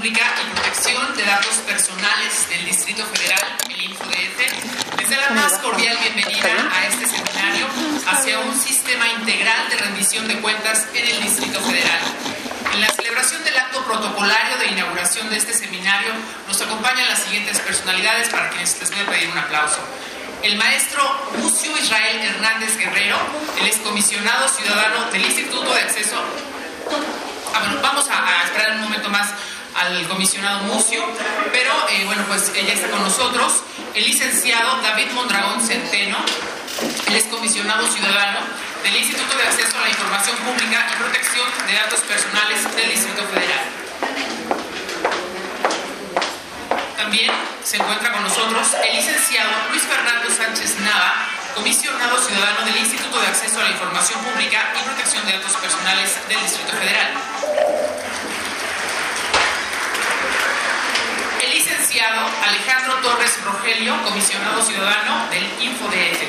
Pública y Protección de Datos Personales del Distrito Federal, el InfoDF, les da la más cordial bienvenida a este seminario hacia un sistema integral de rendición de cuentas en el Distrito Federal. En la celebración del acto protocolario de inauguración de este seminario nos acompañan las siguientes personalidades para quienes les voy a pedir un aplauso. El maestro Lucio Israel Hernández Guerrero, el excomisionado ciudadano del Instituto de Acceso. Ah, bueno, vamos a, esperar un momento más al comisionado Mucio, pero eh, bueno, pues ella está con nosotros. El licenciado David Mondragón Centeno, el excomisionado ciudadano del Instituto de Acceso a la Información Pública y Protección de Datos Personales del Distrito Federal. También se encuentra con nosotros el licenciado Luis Fernando Sánchez Nava, comisionado ciudadano del Instituto de Acceso a la Información Pública y Protección de Datos Personales del Distrito Federal. El licenciado Alejandro Torres Rogelio, comisionado ciudadano del InfoDF.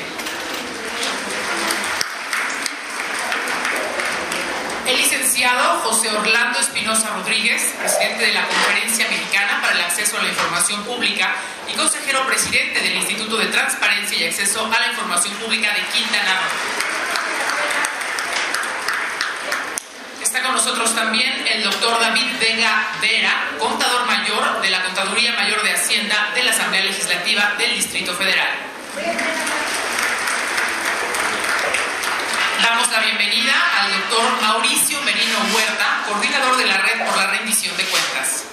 El licenciado José Orlando Espinosa Rodríguez, presidente de la Conferencia Mexicana para el Acceso a la Información Pública y consejero presidente del Instituto de Transparencia y Acceso a la Información Pública de Quintana Roo. Está nosotros también el doctor David Vega Vera, contador mayor de la Contaduría Mayor de Hacienda de la Asamblea Legislativa del Distrito Federal. Damos la bienvenida al doctor Mauricio Merino Huerta, coordinador de la Red por la Rendición de Cuentas.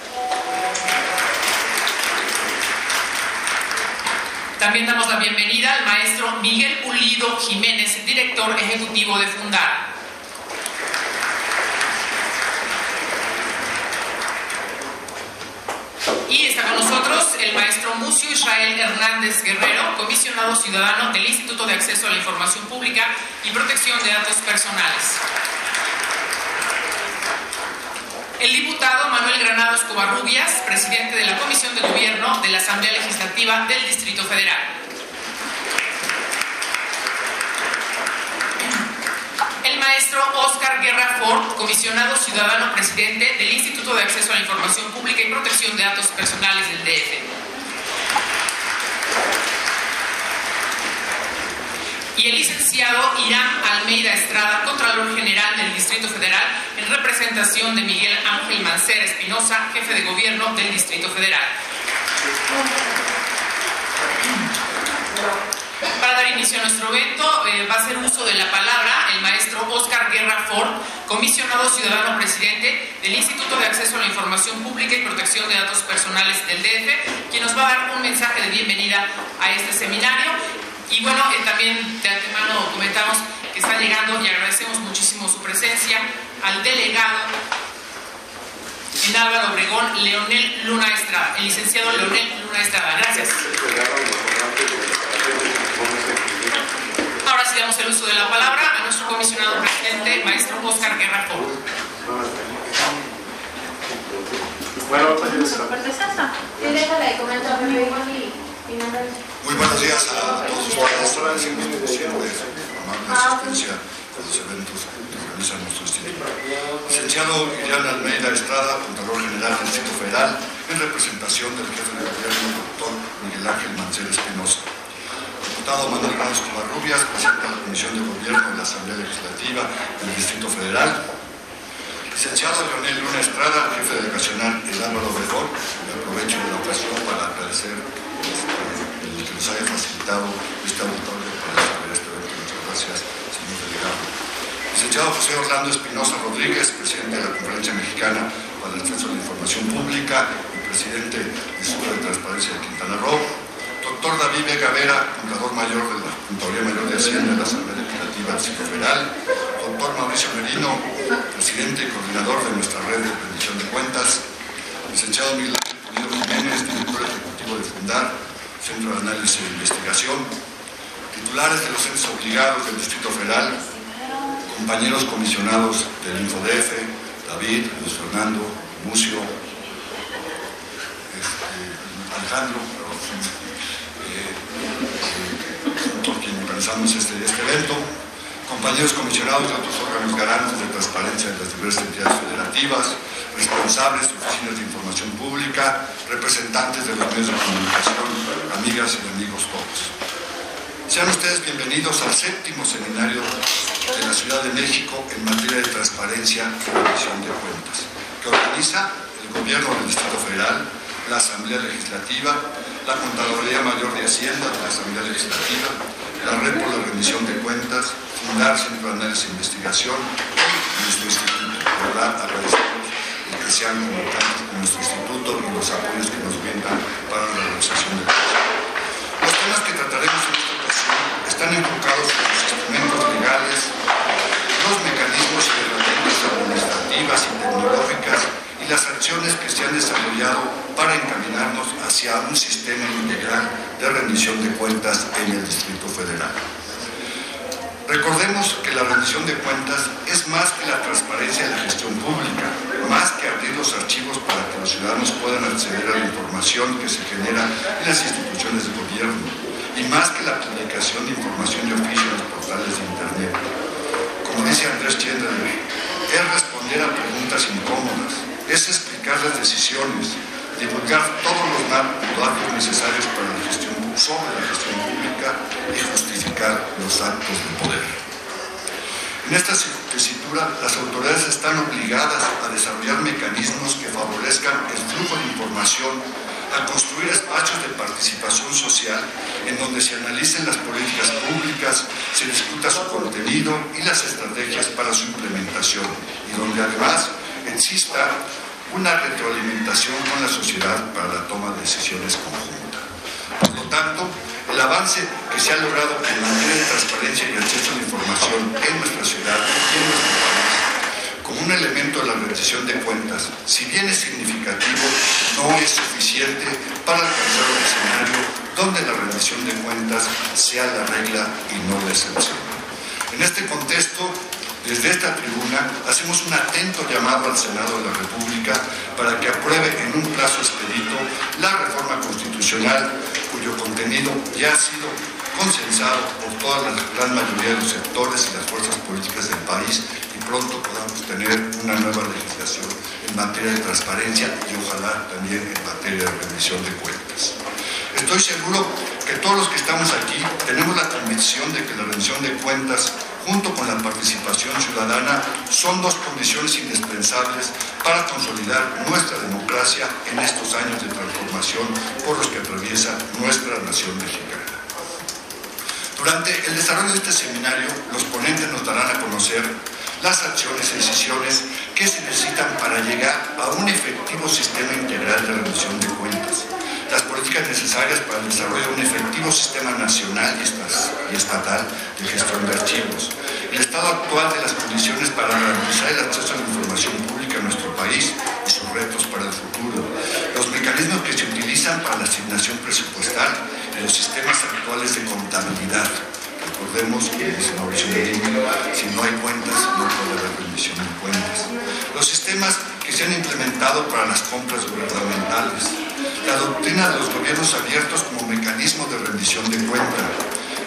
También damos la bienvenida al maestro Miguel Pulido Jiménez, director ejecutivo de Fundar. Y está con nosotros el Mucio Israel Hernández Guerrero, comisionado ciudadano del Instituto de Acceso a la Información Pública y Protección de Datos Personales. El diputado Manuel Granados Covarrubias, presidente de la Comisión de Gobierno de la Asamblea Legislativa del Distrito Federal. el maestro Oscar Guerra Ford, comisionado ciudadano presidente del Instituto de Acceso a la Información Pública y Protección de Datos Personales del DF. Y el licenciado Irán Almeida Estrada, Contralor General del Distrito Federal, en representación de Miguel Ángel Mancera Espinosa, jefe de gobierno del Distrito Federal. Para dar inicio a nuestro evento, eh, va a hacer uso de la palabra el maestro Oscar Guerra Ford, comisionado ciudadano presidente del Instituto de Acceso a la Información Pública y Protección de Datos Personales del DF, quien nos va a dar un mensaje de bienvenida a este seminario. Y bueno, eh, también de antemano comentamos que está llegando y agradecemos muchísimo su presencia al delegado en Álvaro Obregón, Leonel Luna Estrada, el licenciado Leonel Luna Estrada. Gracias. Ahora sí damos el uso de la palabra a nuestro comisionado presidente, maestro Oscar Guerra. Bueno, muy buenos días a todos ustedes. Agradecemos como siempre la amable asistencia a los eventos que organiza nuestro instituto. Licenciado Irián Almeida Estrada, Contralor General del Distrito Federal, en representación del jefe de gobierno, doctor Miguel Ángel Mancera Espinosa diputado Manuel Ramos Covarrubias, presidente de la Comisión de Gobierno de la Asamblea Legislativa del Distrito Federal, licenciado Leonel Luna Estrada, jefe delegacional el Álvaro Obregón, y aprovecho la ocasión para agradecer este, que nos haya facilitado este auditorio para desarrollar este evento. Muchas gracias, señor delegado. Licenciado José Orlando Espinosa Rodríguez, presidente de la Conferencia Mexicana para el Acceso a la Información Pública y presidente del Instituto de Transparencia de Quintana Roo doctor David Vega Vera, contador mayor de la Juntaría Mayor de Hacienda de la Asamblea Legislativa Federal, doctor Mauricio Merino, presidente y coordinador de nuestra red de rendición de cuentas, licenciado Miguel Ángel Jiménez, director ejecutivo de Fundar, Centro de Análisis e Investigación, titulares de los centros obligados del Distrito Federal, compañeros comisionados del InfoDF, David, Luis Fernando, Mucio, este, Alejandro, por quien organizamos este, este evento, compañeros comisionados de otros órganos garantes de transparencia de las diversas entidades federativas, responsables de oficinas de información pública, representantes de los medios de comunicación, amigas y amigos todos. Sean ustedes bienvenidos al séptimo seminario de la Ciudad de México en materia de transparencia y rendición de cuentas, que organiza el Gobierno del Distrito Federal, la Asamblea Legislativa, la Contraloría Mayor de Hacienda de la Asamblea Legislativa, la Red por la Rendición de Cuentas, Fundar Centro de Análisis e Investigación nuestro instituto. De verdad, agradecemos el que sean comunicados con nuestro instituto y los apoyos que nos brindan para la realización de Los temas que trataremos en esta ocasión están enfocados en los instrumentos legales, los mecanismos y herramientas administrativas y tecnológicas las acciones que se han desarrollado para encaminarnos hacia un sistema integral de rendición de cuentas en el Distrito Federal. Recordemos que la rendición de cuentas es más que la transparencia de la gestión pública, más que abrir los archivos para que los ciudadanos puedan acceder a la información que se genera en las instituciones de gobierno, y más que la publicación de información de oficio en los portales de Internet. Como dice Andrés Chendrale, es responder a preguntas incómodas, es explicar las decisiones, divulgar todos los datos necesarios para la gestión, sobre la gestión pública y justificar los actos de poder. En esta tesitura, las autoridades están obligadas a desarrollar mecanismos que favorezcan el flujo de información, a construir espacios de participación social en donde se analicen las políticas públicas, se discuta su contenido y las estrategias para su implementación, y donde además exista una retroalimentación con la sociedad para la toma de decisiones conjunta. Por lo tanto, el avance que se ha logrado en materia de transparencia y acceso a la información en nuestra ciudad y en nuestro país, como un elemento de la rendición de cuentas, si bien es significativo, no es suficiente para alcanzar un escenario donde la rendición de cuentas sea la regla y no la excepción. En este contexto, desde esta tribuna hacemos un atento llamado al Senado de la República para que apruebe en un plazo expedito la reforma constitucional cuyo contenido ya ha sido consensado por toda la gran mayoría de los sectores y las fuerzas políticas del país y pronto podamos tener una nueva legislación en materia de transparencia y ojalá también en materia de rendición de cuentas. Estoy seguro que todos los que estamos aquí tenemos la convicción de que la rendición de cuentas junto con la participación ciudadana, son dos condiciones indispensables para consolidar nuestra democracia en estos años de transformación por los que atraviesa nuestra nación mexicana. Durante el desarrollo de este seminario, los ponentes nos darán a conocer las acciones y decisiones que se necesitan para llegar a un efectivo sistema integral de rendición de cuentas, políticas necesarias para el desarrollo de un efectivo sistema nacional y estatal de gestión de archivos, el estado actual de las condiciones para garantizar el acceso a la información pública en nuestro país y sus retos para el futuro, los mecanismos que se utilizan para la asignación presupuestal y los sistemas actuales de contabilidad. Recordemos que, dice Mauricio si no hay cuentas, no puede haber rendición de cuentas. Los sistemas que se han implementado para las compras gubernamentales, la doctrina de los gobiernos abiertos como mecanismo de rendición de cuenta,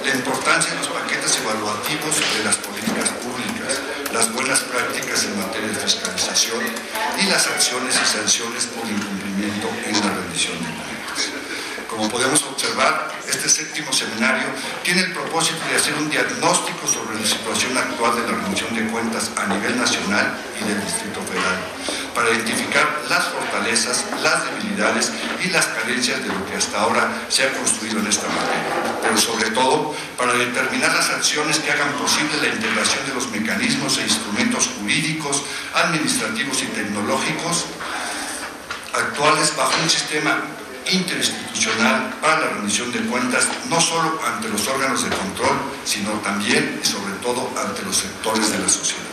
la importancia de los paquetes evaluativos de las políticas públicas, las buenas prácticas en materia de fiscalización y las acciones y sanciones por incumplimiento en la rendición de cuentas. Como podemos observar, este séptimo seminario tiene el propósito de hacer un diagnóstico sobre la situación actual de la rendición de cuentas a nivel nacional y del Distrito Federal, para identificar las fortalezas, las debilidades y las carencias de lo que hasta ahora se ha construido en esta materia, pero sobre todo para determinar las acciones que hagan posible la integración de los mecanismos e instrumentos jurídicos, administrativos y tecnológicos actuales bajo un sistema interinstitucional para la rendición de cuentas, no solo ante los órganos de control, sino también y sobre todo ante los sectores de la sociedad.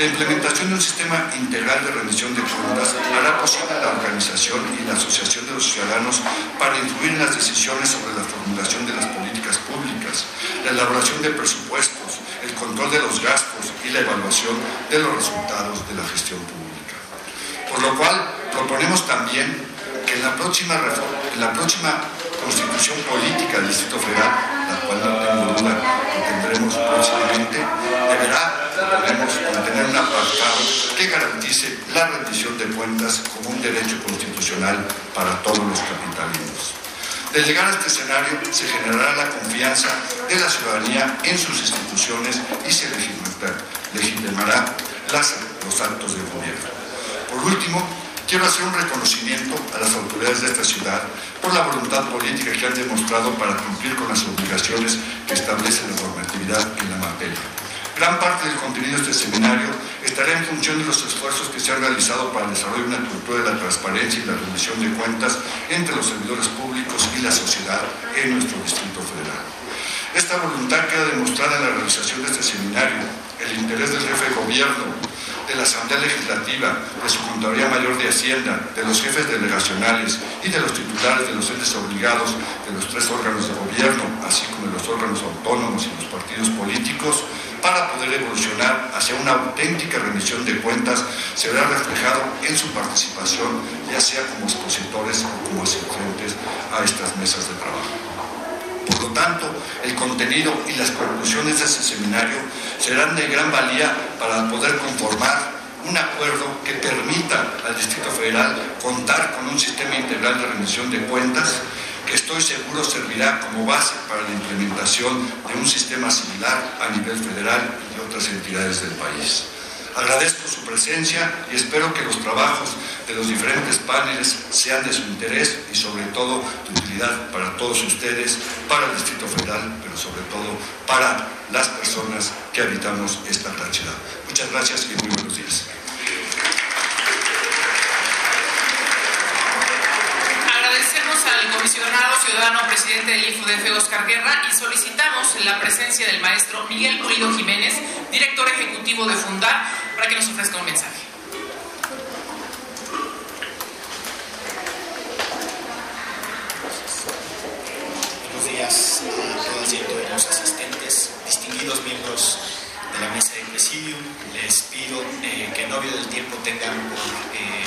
La implementación de un sistema integral de rendición de cuentas hará posible la organización y la asociación de los ciudadanos para influir en las decisiones sobre la formulación de las políticas públicas, la elaboración de presupuestos, el control de los gastos y la evaluación de los resultados de la gestión pública. Por lo cual, proponemos también que en la próxima, la próxima constitución política del Distrito Federal, la cual que garantice la rendición de cuentas como un derecho constitucional para todos los capitalinos. De llegar a este escenario se generará la confianza de la ciudadanía en sus instituciones y se legitimará los actos de gobierno. Por último, quiero hacer un reconocimiento a las autoridades de esta ciudad por la voluntad política que han demostrado para cumplir con las obligaciones que establece la normatividad en la materia. Gran parte del contenido de este seminario estará en función de los esfuerzos que se han realizado para el desarrollo de una cultura de la transparencia y la rendición de cuentas entre los servidores públicos y la sociedad en nuestro Distrito Federal. Esta voluntad queda demostrada en la realización de este seminario, el interés del jefe de gobierno, de la Asamblea Legislativa, de su Contaduría Mayor de Hacienda, de los jefes delegacionales y de los titulares de los entes obligados de los tres órganos de gobierno, así como de los órganos autónomos y los partidos políticos, para poder evolucionar hacia una auténtica rendición de cuentas se verá reflejado en su participación, ya sea como expositores o como asistentes a estas mesas de trabajo. Por lo tanto, el contenido y las conclusiones de este seminario serán de gran valía para poder conformar un acuerdo que permita al Distrito Federal contar con un sistema integral de rendición de cuentas que estoy seguro servirá como base para la implementación de un sistema similar a nivel federal y otras entidades del país. Agradezco su presencia y espero que los trabajos de los diferentes paneles sean de su interés y sobre todo de utilidad para todos ustedes, para el Distrito Federal, pero sobre todo para las personas que habitamos esta gran ciudad. Muchas gracias y muy buenos días. al comisionado ciudadano presidente del IFUDF, Oscar Guerra, y solicitamos la presencia del maestro Miguel Pulido Jiménez, director ejecutivo de Fundar, para que nos ofrezca un mensaje. Buenos días a todas y a todos los asistentes, distinguidos miembros de la mesa de presidium. Les pido eh, que en novio del tiempo tengan por eh,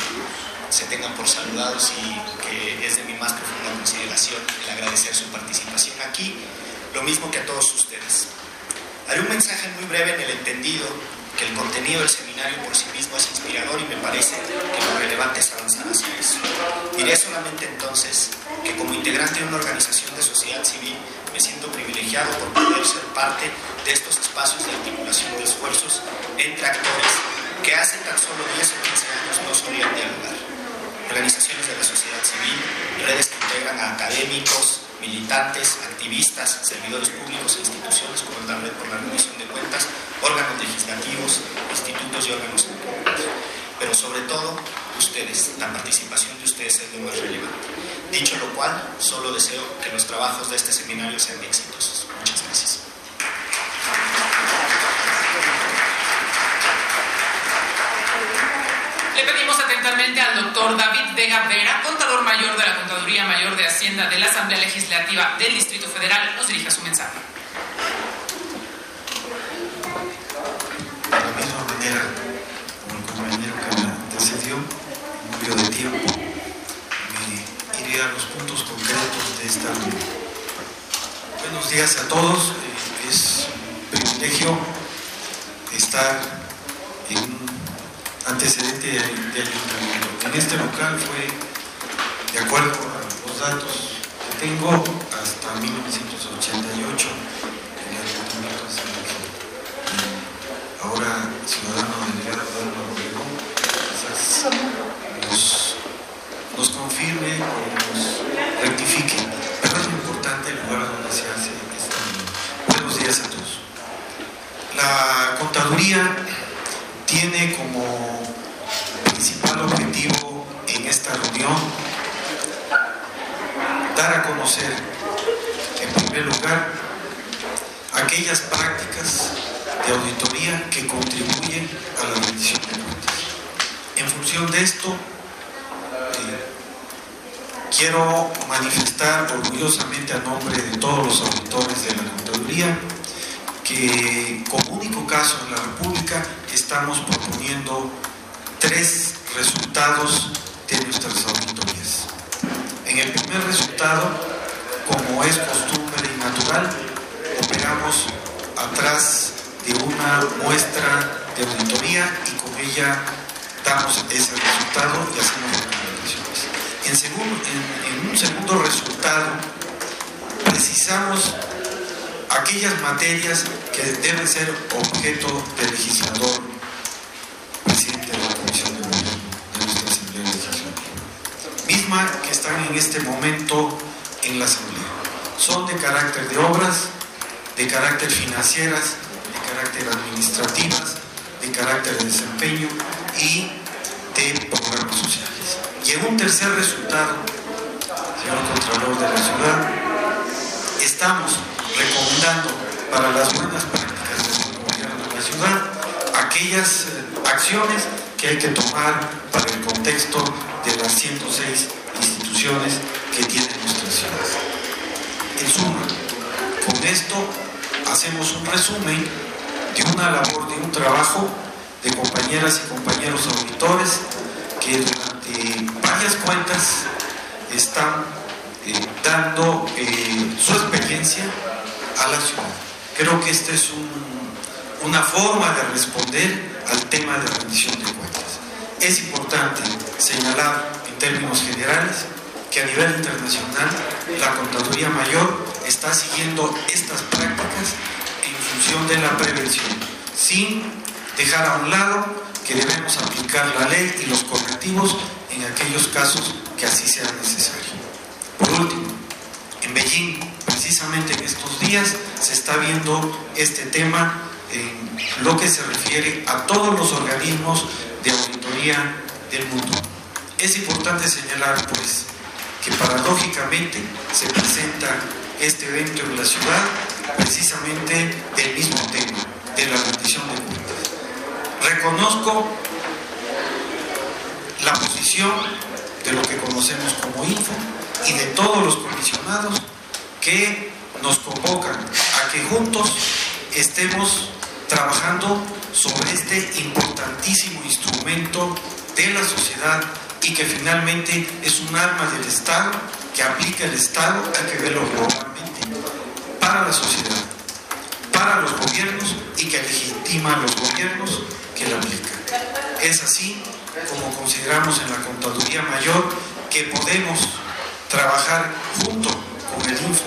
se tengan por saludados y que es de mi más profunda consideración el agradecer su participación aquí, lo mismo que a todos ustedes. Haré un mensaje muy breve en el entendido que el contenido del seminario por sí mismo es inspirador y me parece que lo relevante es avanzar hacia eso. Diré solamente entonces que como integrante de una organización de sociedad civil me siento privilegiado por poder ser parte de estos espacios de articulación de esfuerzos entre actores que hace tan solo 10 o 15 años no solían dialogar organizaciones de la sociedad civil, redes que integran a académicos, militantes, activistas, servidores públicos e instituciones como la Red por la Rendición de Cuentas, órganos legislativos, institutos y órganos públicos. Pero sobre todo, ustedes, la participación de ustedes es lo más relevante. Dicho lo cual, solo deseo que los trabajos de este seminario sean exitosos. Muchas gracias. Le pedimos atentamente al doctor David Vega Vera, contador mayor de la Contaduría Mayor de Hacienda de la Asamblea Legislativa del Distrito Federal, nos dirija su mensaje. De la misma manera, como el compañero que me antecedió, murió de tiempo, me iré a los puntos concretos de esta. Buenos días a todos. Eh, es un privilegio estar en un antecedente de, ayuntamiento. En este local fue, de acuerdo a los datos que tengo, hasta 1988 el ayuntamiento de San Ahora, ciudadano de Nuevo quizás nos, nos confirme o nos rectifique. Pero es importante el lugar donde se hace esta Buenos días a todos. La contaduría tiene como dar a conocer, en primer lugar, aquellas prácticas de auditoría que contribuyen a la rendición de cuentas. En función de esto, eh, quiero manifestar orgullosamente a nombre de todos los auditores de la contaduría que como único caso en la República estamos proponiendo tres resultados de nuestras auditorías. En el primer resultado como es costumbre y natural, operamos atrás de una muestra de auditoría y con ella damos ese resultado y hacemos recomendaciones. En, segundo, en, un segundo resultado, precisamos aquellas materias que deben ser objeto del legislador, presidente de la Comisión de Gobierno de nuestra Asamblea Legislativa, misma que están en este momento en la Asamblea. Son de carácter de obras, de carácter financieras, de carácter administrativas, de carácter de desempeño y de programas sociales. Y en un tercer resultado, señor Contralor de la Ciudad, estamos recomendando para las buenas prácticas del gobierno de la ciudad aquellas eh, acciones que hay que tomar para el contexto de las 106 instituciones que tiene En suma, con esto hacemos un resumen de una labor, de un trabajo de compañeras y compañeros auditores que durante varias cuentas están eh, dando eh, su experiencia a la ciudad. Creo que esta es una forma de responder al tema de rendición de cuentas. Es importante señalar en términos generales que a nivel internacional la Contaduría Mayor está siguiendo estas prácticas función de la prevención, sin dejar a un lado que debemos aplicar la ley y los correctivos en aquellos casos que así sea necesario. Por último, en Beijing, precisamente en estos días, se está viendo este tema en lo que se refiere a todos los organismos de auditoría del mundo. Es importante señalar, pues, que paradójicamente se presenta este evento en la ciudad precisamente del mismo tema, de la rendición de cuentas. Reconozco la posición de lo que conocemos como Info y de todos los comisionados que nos convocan a que juntos estemos trabajando sobre este importantísimo instrumento de la sociedad y que finalmente es un arma del Estado que aplica el Estado, hay que verlo globalmente, para la sociedad, para los gobiernos y que legitima a los gobiernos que la aplican. Es así como consideramos en la Contaduría Mayor que podemos trabajar junto con el INFO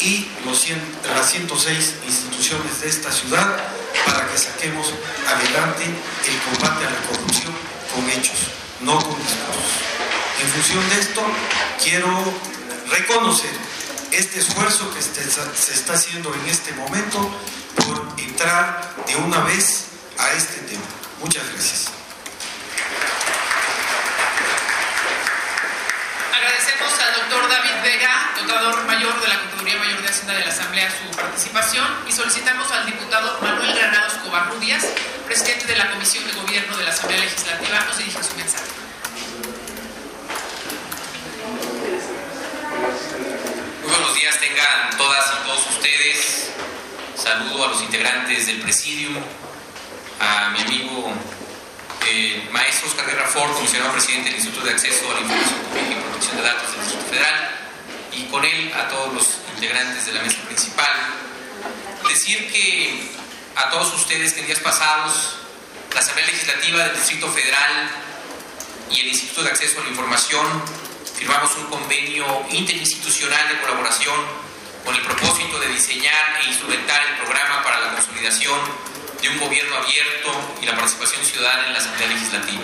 y los las 106 instituciones de esta ciudad para que saquemos adelante el combate a la corrupción con hechos, no con discursos. En función de esto, quiero reconocer este esfuerzo que se está haciendo en este momento por entrar de una vez a este tema. Muchas gracias. Agradecemos al doctor David Vega, dotador mayor de la Contaduría Mayor de Hacienda de la Asamblea, su participación y solicitamos al diputado Manuel Granados Covarrubias, presidente de la Comisión de Gobierno de la Asamblea Legislativa, nos dirija su mensaje. buenos días tengan todas y todos ustedes. Saludo a los integrantes del presidium, a mi amigo eh, maestro Oscar Guerra Ford, comisionado presidente del Instituto de Acceso a la Información Pública y Protección de Datos del Distrito Federal, y con él a todos los integrantes de la mesa principal. Decir que a todos ustedes que en días pasados la Asamblea Legislativa del Distrito Federal y el Instituto de Acceso a la Información firmamos un convenio interinstitucional de colaboración con el propósito de diseñar e instrumentar el programa para la consolidación de un gobierno abierto y la participación ciudadana en la Asamblea Legislativa.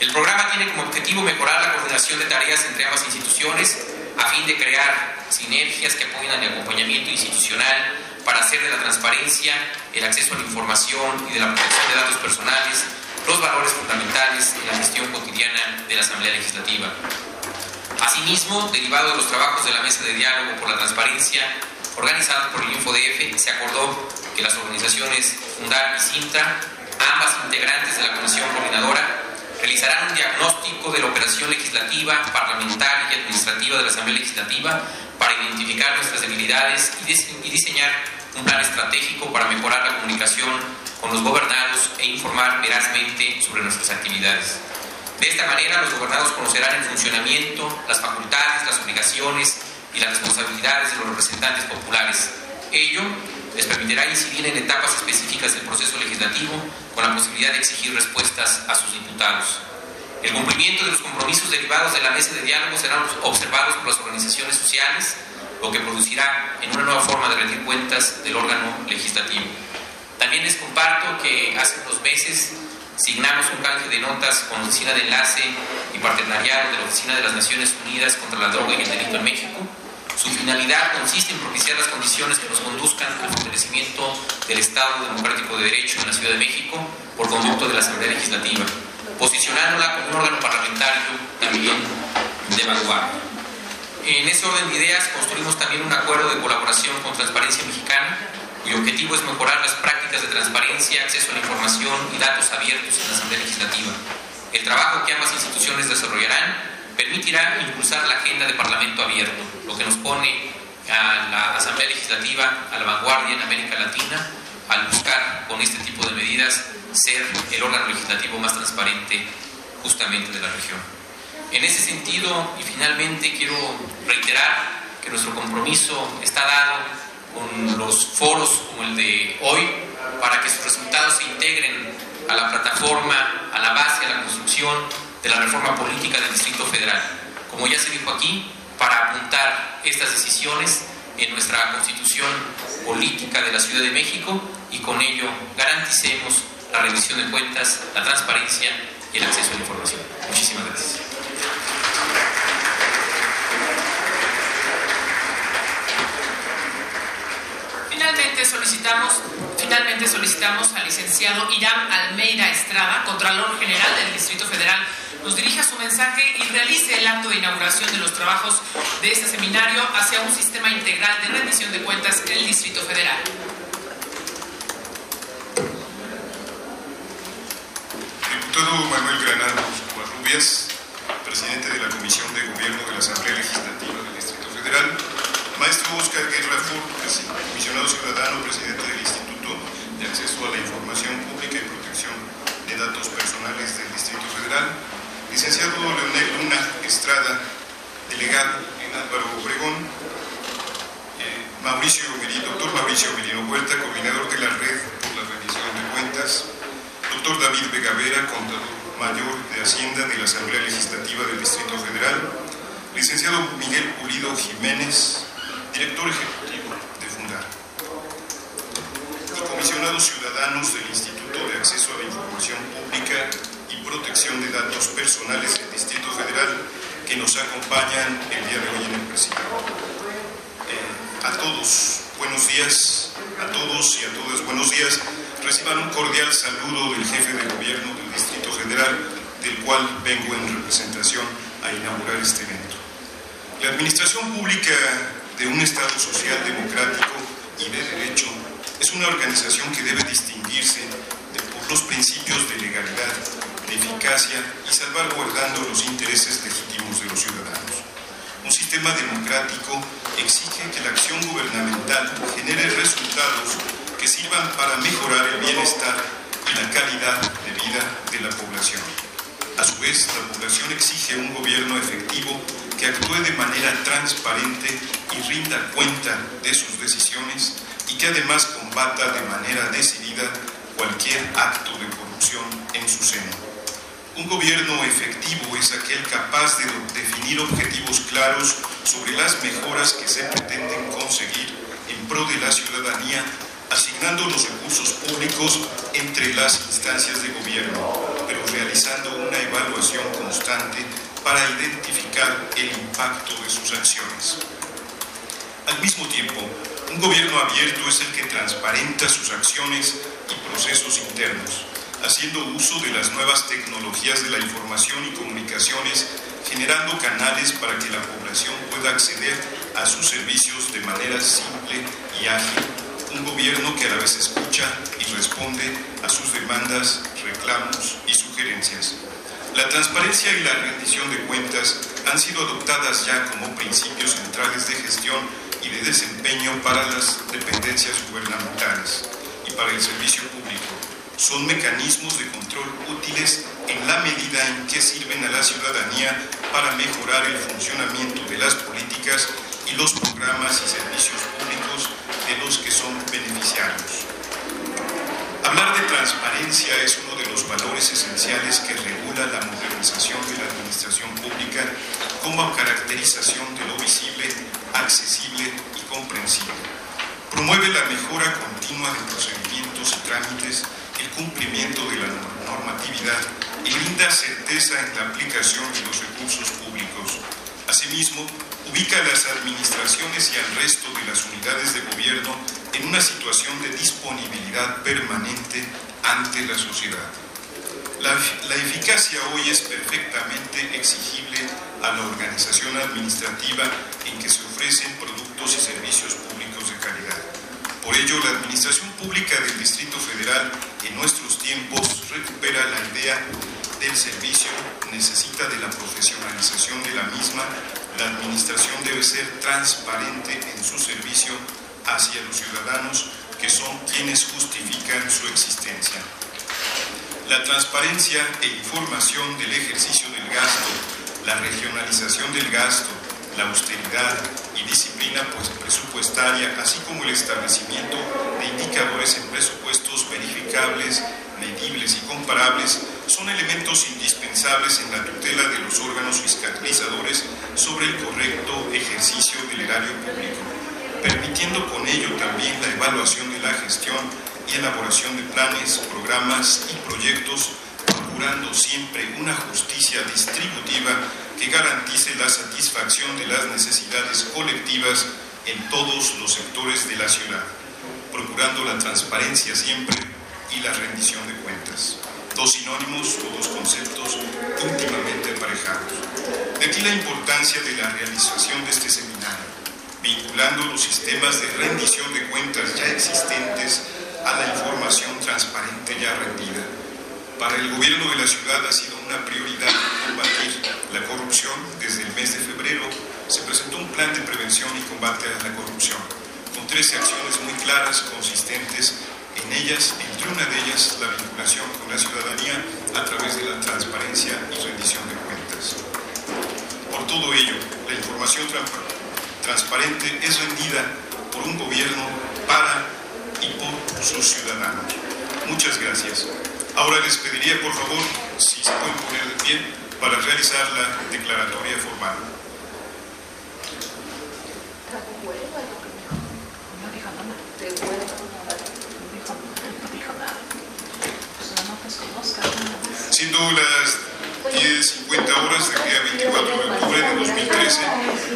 El programa tiene como objetivo mejorar la coordinación de tareas entre ambas instituciones a fin de crear sinergias que apoyen al acompañamiento institucional para hacer de la transparencia, el acceso a la información y de la protección de datos personales los valores fundamentales en la gestión cotidiana de la Asamblea Legislativa. Asimismo, derivado de los trabajos de la Mesa de Diálogo por la Transparencia, organizada por el InfoDF, se acordó que las organizaciones Fundar y Sintra, ambas integrantes de la Comisión Coordinadora, realizarán un diagnóstico de la operación legislativa, parlamentaria y administrativa de la Asamblea Legislativa para identificar nuestras debilidades y diseñar un plan estratégico para mejorar la comunicación con los gobernados e informar verazmente sobre nuestras actividades. De esta manera, los gobernados conocerán el funcionamiento, las facultades, las obligaciones, y las responsabilidades de los representantes populares. Ello les permitirá incidir en etapas específicas del proceso legislativo con la posibilidad de exigir respuestas a sus diputados. El cumplimiento de los compromisos derivados de la mesa de diálogo serán observados por las organizaciones sociales, lo que producirá en una nueva forma de rendir cuentas del órgano legislativo. También les comparto que hace unos meses signamos un canje de notas con la Oficina de Enlace y Partenariado de la Oficina de las Naciones Unidas contra la Droga y el Delito en México. Su finalidad consiste en propiciar las condiciones que nos conduzcan al fortalecimiento del Estado Democrático de Derecho en la Ciudad de México por conducto de la Asamblea Legislativa, posicionándola como un órgano parlamentario también de vanguardia. En ese orden de ideas construimos también un acuerdo de colaboración con Transparencia Mexicana cuyo objetivo es mejorar las prácticas de transparencia, acceso a la información y datos abiertos en la Asamblea Legislativa. El trabajo que ambas instituciones desarrollarán permitirá impulsar la agenda de Parlamento abierto, lo que nos pone a la Asamblea Legislativa a la vanguardia en América Latina al buscar con este tipo de medidas ser el órgano legislativo más transparente justamente de la región. En ese sentido, y finalmente quiero reiterar que nuestro compromiso está dado con los foros como el de hoy para que sus resultados se integren a la plataforma, a la base, a la construcción de la reforma política del Distrito Federal. Como ya se dijo aquí, para apuntar estas decisiones en nuestra constitución política de la Ciudad de México y con ello garanticemos la rendición de cuentas, la transparencia y el acceso a la información. Muchísimas gracias. Finalmente solicitamos, finalmente solicitamos al licenciado Irán Almeida Estrada, Contralor General del Distrito Federal, nos dirija su mensaje y realice el acto de inauguración de los trabajos de este seminario hacia un sistema integral de rendición de cuentas en el Distrito Federal. Diputado Manuel Granados Covarrubias, presidente de la Comisión de Gobierno de la Asamblea Legislativa del Distrito Federal, Maestro Oscar Guerra comisionado ciudadano, presidente del Instituto de Acceso a la Información Pública y Protección de Datos Personales del Distrito Federal, licenciado Leonel Luna Estrada, delegado en Álvaro Obregón, eh, Mauricio doctor Mauricio Merino Huerta, coordinador de la Red por la Rendición de Cuentas, doctor David Vega Vera, contador mayor de Hacienda de la Asamblea Legislativa del Distrito Federal, licenciado Miguel Pulido Jiménez, director ejecutivo de Fundar, y comisionados ciudadanos del Instituto de Acceso a la Información Pública y Protección de Datos Personales del Distrito Federal que nos acompañan el día de hoy en el presidio. Eh, a todos, buenos días, a todos y a todas, buenos días. Reciban un cordial saludo del jefe de gobierno del Distrito Federal, del cual vengo en representación a inaugurar este evento. La administración pública de un Estado social democrático y de derecho es una organización que debe distinguirse por los principios de legalidad, de eficacia y salvaguardando los intereses legítimos de los ciudadanos. Un sistema democrático exige que la acción gubernamental genere resultados que sirvan para mejorar el bienestar y la calidad de vida de la población. A su vez, la población exige un gobierno efectivo que actúe de manera transparente y rinda cuenta de sus decisiones y que además combata de manera decidida cualquier acto de corrupción en su seno. Un gobierno efectivo es aquel capaz de definir objetivos claros sobre las mejoras que se pretenden conseguir en pro de la ciudadanía, asignando los recursos públicos entre las instancias de gobierno, pero realizando una evaluación constante para identificar el impacto de sus acciones. Al mismo tiempo, un gobierno abierto es el que transparenta sus acciones y procesos internos, haciendo uso de las nuevas tecnologías de la información y comunicaciones, generando canales para que la población pueda acceder a sus servicios de manera simple y ágil. Un gobierno que a la vez escucha y responde a sus demandas, reclamos y sugerencias. La transparencia y la rendición de cuentas han sido adoptadas ya como principios centrales de gestión y de desempeño para las dependencias gubernamentales y para el servicio público. Son mecanismos de control útiles en la medida en que sirven a la ciudadanía para mejorar el funcionamiento de las políticas y los programas y servicios públicos de los que son beneficiarios. Hablar de transparencia es uno de los valores esenciales que regula la modernización de la administración pública como caracterización de lo visible, accesible y comprensible. Promueve la mejora continua de procedimientos y trámites, el cumplimiento de la normatividad y brinda certeza en la aplicación de los recursos públicos. Asimismo, ubica a las administraciones y al resto de las unidades de gobierno en una situación de disponibilidad permanente ante la sociedad. La, la, eficacia hoy es perfectamente exigible a la organización administrativa en que se ofrecen productos y servicios públicos de calidad. Por ello, la Administración Pública del Distrito Federal en nuestros tiempos recupera la idea del servicio, necesita de la profesionalización de la misma, la Administración debe ser transparente en su servicio hacia los ciudadanos que son quienes justifican su existencia. La transparencia e información del ejercicio del gasto, la regionalización del gasto, la austeridad y disciplina pues, presupuestaria, así como el establecimiento de indicadores en presupuestos verificables, medibles y comparables, son elementos indispensables en la tutela de los órganos fiscalizadores sobre el correcto ejercicio del erario público, permitiendo con ello también la evaluación de la gestión y elaboración de planes, programas y proyectos, procurando siempre una justicia distributiva que garantice la satisfacción de las necesidades colectivas en todos los sectores de la ciudad, procurando la transparencia siempre y la rendición de cuentas. Dos sinónimos o dos conceptos íntimamente aparejados. De aquí la importancia de la realización de este seminario, vinculando los sistemas de rendición de cuentas ya existentes a la información transparente ya rendida. Para el gobierno de la ciudad ha sido una prioridad combatir la corrupción. Desde el mes de febrero se presentó un plan de prevención y combate a la corrupción, con 13 acciones muy claras, consistentes en ellas, una de ellas, la vinculación con la ciudadanía a través de la transparencia y rendición de cuentas. Por todo ello, la información transparente es rendida por un gobierno para y por sus ciudadanos. Muchas gracias. Ahora les pediría, por favor, si se pueden poner de pie para realizar la declaratoria formal. Siendo las 10.50 horas del día 24 de octubre de 2013,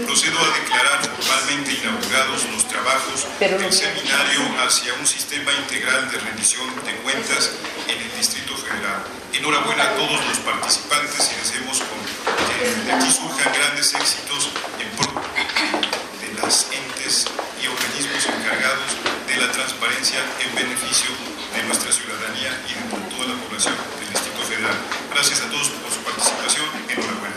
procedo a declarar formalmente inaugurados los trabajos del seminario hacia un sistema integral de rendición de cuentas en el Distrito Federal. Enhorabuena a todos los participantes y deseemos que de aquí surjan grandes éxitos en pro de las entes y organismos encargados la transparencia en beneficio de nuestra ciudadanía y de toda la población del Distrito Federal. Gracias a todos por su participación. Enhorabuena.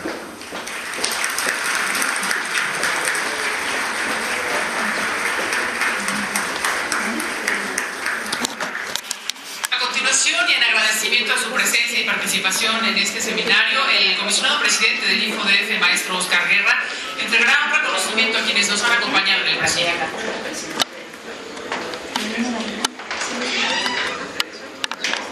Y en agradecimiento a su presencia y participación en este seminario, el comisionado presidente del InfoDF, maestro Oscar Guerra, entregará un reconocimiento a quienes nos han acompañado en el proceso.